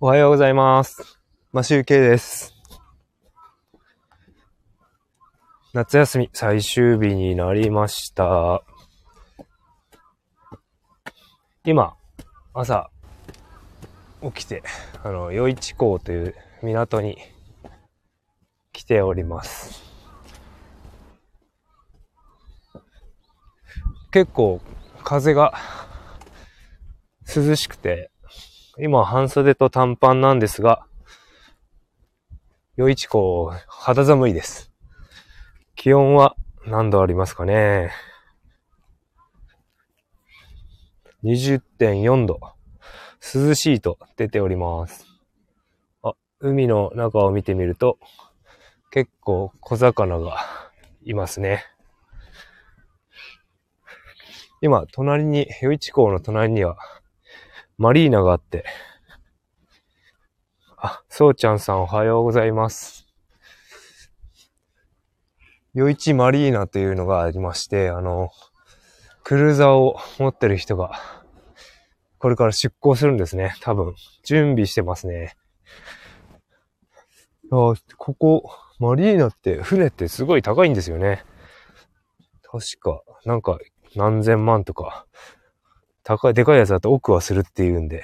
おはようございます。マシュウケイです。夏休み最終日になりました。今、朝、起きて、あの、余市港という港に来ております。結構、風が涼しくて、今半袖と短パンなんですが、余市港、肌寒いです。気温は何度ありますかね ?20.4 度。涼しいと出ております。あ、海の中を見てみると、結構小魚がいますね。今、隣に、余市港の隣には、マリーナがあって、あ、そうちゃんさんおはようございます。余市マリーナというのがありまして、あの、クルーザーを持ってる人が、これから出港するんですね。多分、準備してますね。あ、ここ、マリーナって、船ってすごい高いんですよね。確か、なんか、何千万とか、高い、でかいやつだと奥はするっていうんで、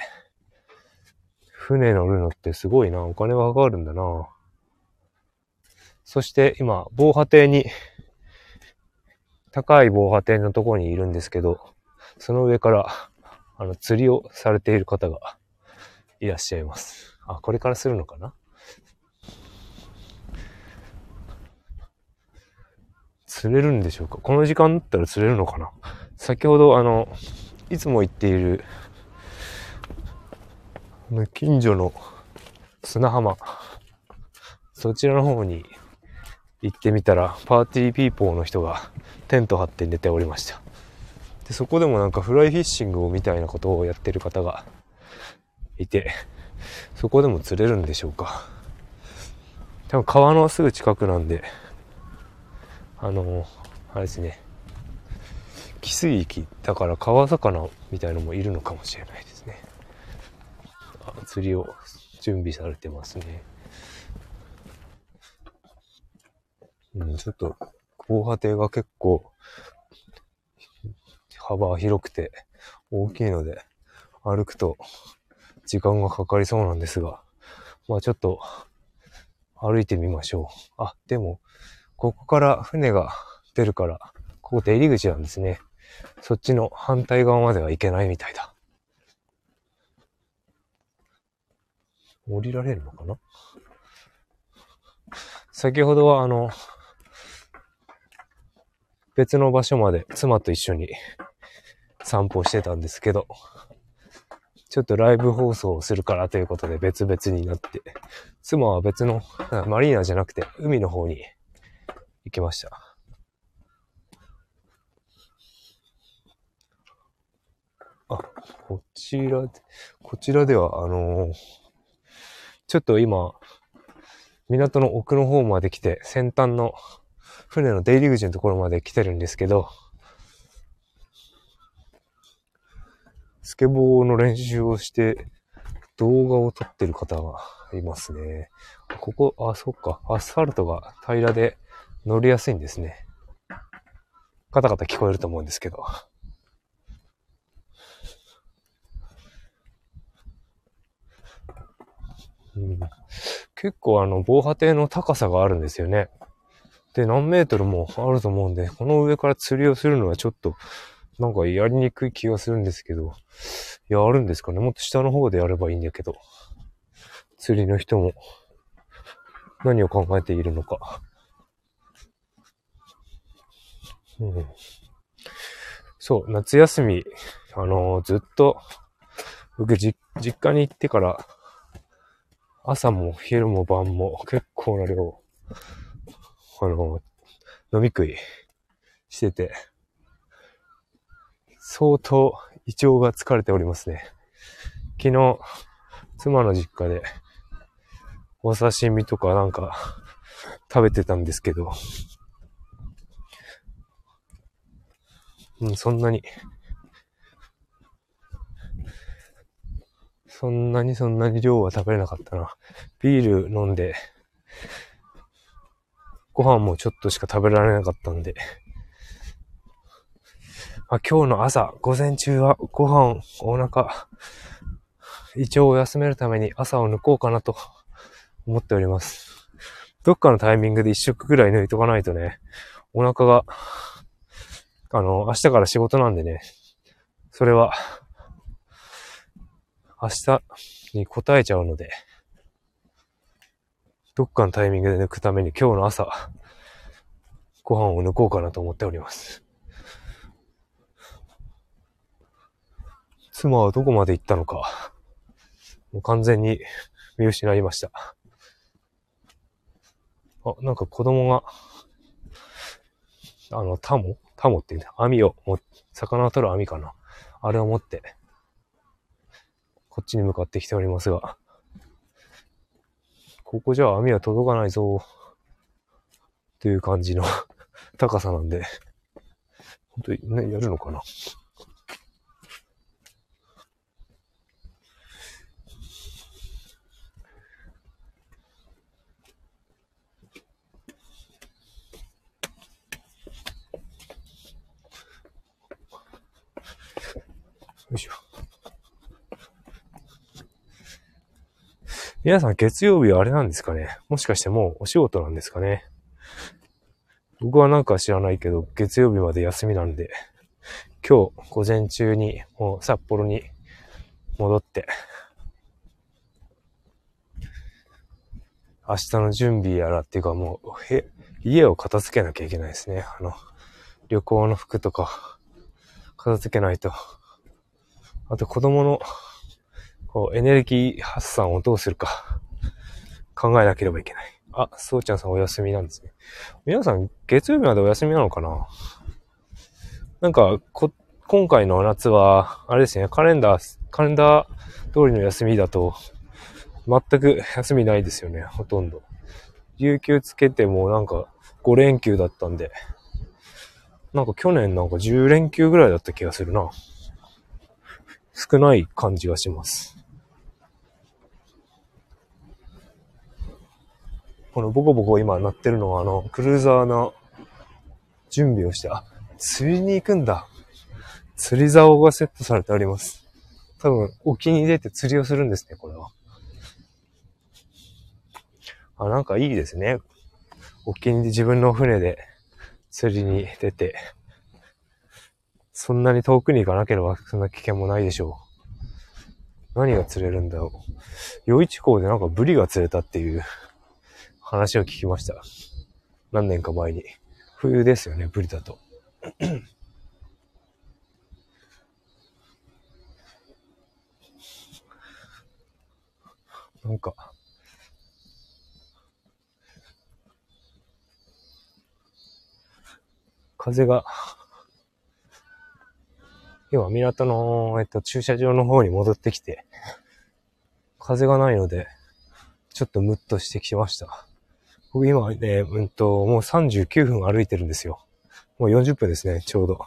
船乗るのってすごいな。お金がかかるんだな。そして今、防波堤に、高い防波堤のとこにいるんですけど、その上から、あの、釣りをされている方がいらっしゃいます。あ、これからするのかな？釣れるんでしょうか？この時間だったら釣れるのかな？先ほど、あの、いつも行っている、近所の砂浜、そちらの方に行ってみたら、パーティーピーポーの人がテント張って寝ておりました。で、そこでもなんかフライフィッシングをみたいなことをやってる方がいて、そこでも釣れるんでしょうか。多分川のすぐ近くなんで、あの、あれですね、汽水域だから川魚みたいのもいるのかもしれないですね。釣りを準備されてますね。うん、ちょっと防波堤が結構幅広くて大きいので歩くと時間がかかりそうなんですが、まあちょっと歩いてみましょう。あ、でもここから船が出るから、ここ出入り口なんですね。そっちの反対側までは行けないみたいだ。降りられるのかな？先ほどはあの、別の場所まで妻と一緒に散歩してたんですけど、ちょっとライブ放送をするからということで別々になって、妻は別の、マリーナじゃなくて海の方に行きました。あ、こちらで、こちらでは、あのーちょっと今、港の奥の方まで来て、先端の船の出入り口のところまで来てるんですけど、スケボーの練習をして動画を撮ってる方がいますね。ここ、あ、そっか、アスファルトが平らで乗りやすいんですね。カタカタ聞こえると思うんですけど。うん、結構あの防波堤の高さがあるんですよね。で、何メートルもあると思うんで、この上から釣りをするのはちょっと、なんかやりにくい気がするんですけど、いや、あるんですかね。もっと下の方でやればいいんだけど、釣りの人も何を考えているのか。うん、そう、夏休み、あのーずっと、僕、実家に行ってから、朝も昼も晩も結構な量、あの飲み食いしてて、相当胃腸が疲れておりますね。昨日、妻の実家で、お刺身とかなんか食べてたんですけど、うん、そんなに、そんなにそんなに量は食べれなかったな。ビール飲んで、ご飯もちょっとしか食べられなかったんで、まあ、今日の朝、午前中はご飯、お腹、胃腸を休めるために朝を抜こうかなと思っております。どっかのタイミングで一食ぐらい抜いとかないとね、お腹が、あの、明日から仕事なんでね、それは、明日に答えちゃうので、どっかのタイミングで抜くために今日の朝、ご飯を抜こうかなと思っております。妻はどこまで行ったのか、もう完全に見失いました。あ、なんか子供が、あの、タモ？タモって言うんだ。網をも、魚を取る網かな。あれを持って、こっちに向かってきておりますが、ここじゃ網は届かないぞ、という感じの 高さなんで、本当にね、やるのかな。皆さん月曜日はあれなんですかね？もしかしてもうお仕事なんですかね？僕はなんか知らないけど、月曜日まで休みなんで、今日午前中にもう札幌に戻って、明日の準備やらっていうかもう、へ、家を片付けなきゃいけないですね。あの、旅行の服とか、片付けないと。あと子供の、こう、エネルギー発散をどうするか、考えなければいけない。あ、そうちゃんさんお休みなんですね。皆さん、月曜日までお休みなのかな？なんか、こ、今回の夏は、あれですね、カレンダー、カレンダー通りの休みだと、全く休みないですよね、ほとんど。有給つけてもなんか5連休だったんで、なんか去年なんか10連休ぐらいだった気がするな。少ない感じがします。このボコボコ今鳴ってるのはあの、クルーザーの準備をして、あ、釣りに行くんだ。釣り竿がセットされてあります。多分、沖に出て釣りをするんですね、これは。あ、なんかいいですね。沖に自分の船で釣りに出て、そんなに遠くに行かなければそんな危険もないでしょう。何が釣れるんだろう。余市港でなんかブリが釣れたっていう話を聞きました。何年か前に。冬ですよね、ブリだと。なんか、風が要は港の、えっと、駐車場の方に戻ってきて、風がないので、ちょっとムッとしてきました。僕今ね、うんと、もう39分歩いてるんですよ。もう40分ですね、ちょうど。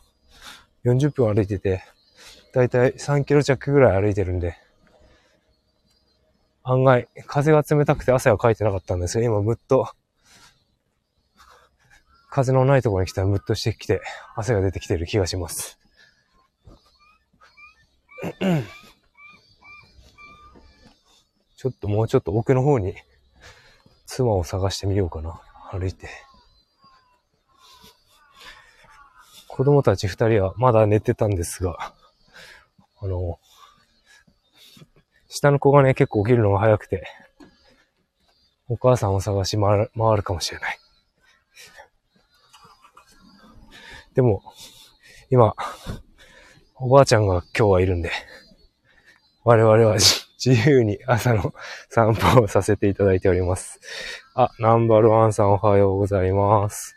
40分歩いてて、だいたい3キロ弱ぐらい歩いてるんで、案外、風が冷たくて汗はかいてなかったんですが、今ムッと、風のないところに来たらムッとしてきて、汗が出てきてる気がします。ちょっともうちょっと奥の方に妻を探してみようかな。歩いて。子供たち二人はまだ寝てたんですが、あの、下の子がね、結構起きるのが早くて、お母さんを探し回る回るかもしれない。でも、今、おばあちゃんが今日はいるんで、我々は自由に朝の散歩をさせていただいております。あ、ナンバーワンさんおはようございます。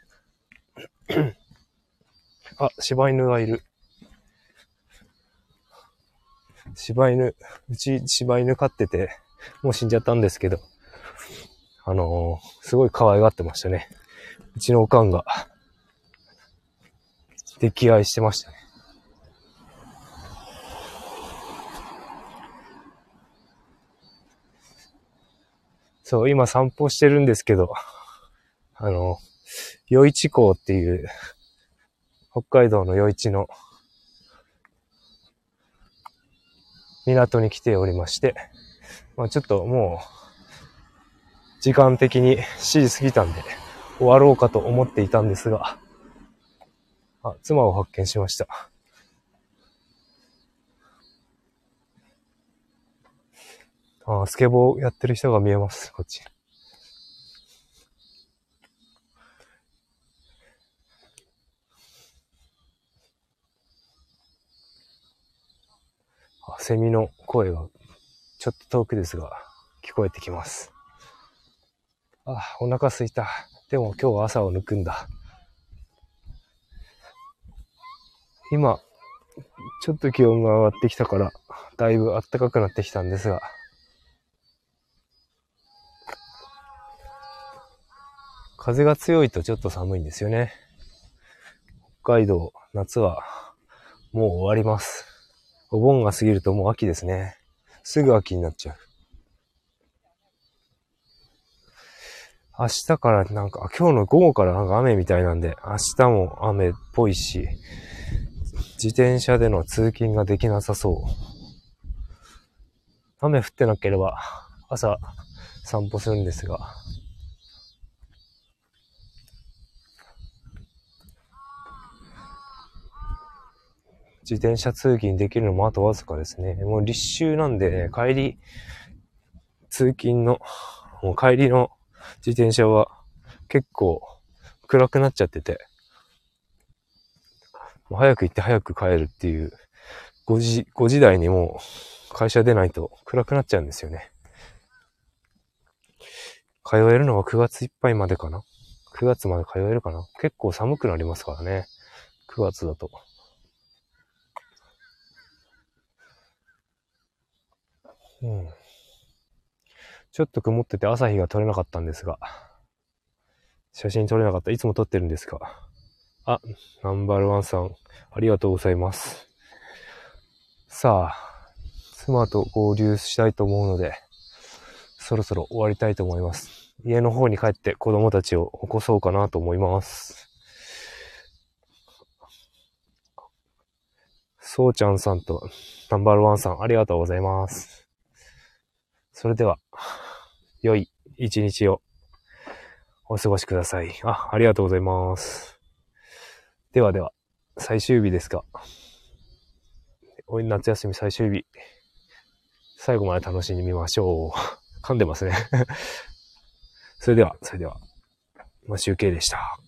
あ、柴犬がいる。柴犬、うち柴犬飼ってて、もう死んじゃったんですけど、あのー、すごい可愛がってましたね。うちのおかんが、溺愛してましたね。そう、今散歩してるんですけど、あの、余市港っていう、北海道の余市の港に来ておりまして、まあちょっともう、時間的に7時過ぎたんで、終わろうかと思っていたんですが、あ、妻を発見しました。あ、スケボーやってる人が見えます、こっち。あ、セミの声がちょっと遠くですが聞こえてきます。あ、お腹すいた。でも今日は朝を抜くんだ。今、ちょっと気温が上がってきたから、だいぶ暖かくなってきたんですが、風が強いとちょっと寒いんですよね。北海道、夏はもう終わります。お盆が過ぎるともう秋ですね。すぐ秋になっちゃう。明日からなんか、今日の午後からなんか雨みたいなんで、明日も雨っぽいし、自転車での通勤ができなさそう。雨降ってなければ朝散歩するんですが、自転車通勤できるのもあとわずかですね。もう立秋なんで、帰り、通勤の、もう帰りの自転車は結構暗くなっちゃってて、もう早く行って早く帰るっていう、5時、5時台にもう会社出ないと暗くなっちゃうんですよね。通えるのは9月いっぱいまでかな ?9 月まで通えるかな？結構寒くなりますからね。9月だと。うん。ちょっと曇ってて朝日が撮れなかったんですが、写真撮れなかった。いつも撮ってるんですが。あ、ナンバーワンさん、ありがとうございます。さあ、妻と合流したいと思うので、そろそろ終わりたいと思います。家の方に帰って子供たちを起こそうかなと思います。そうちゃんさんとナンバーワンさん、ありがとうございます。それでは、良い一日をお過ごしください。あ、ありがとうございます。ではでは、最終日ですが、夏休み最終日、最後まで楽しんでみましょう。噛んでますね それでは、それでは、まあ、集計でした。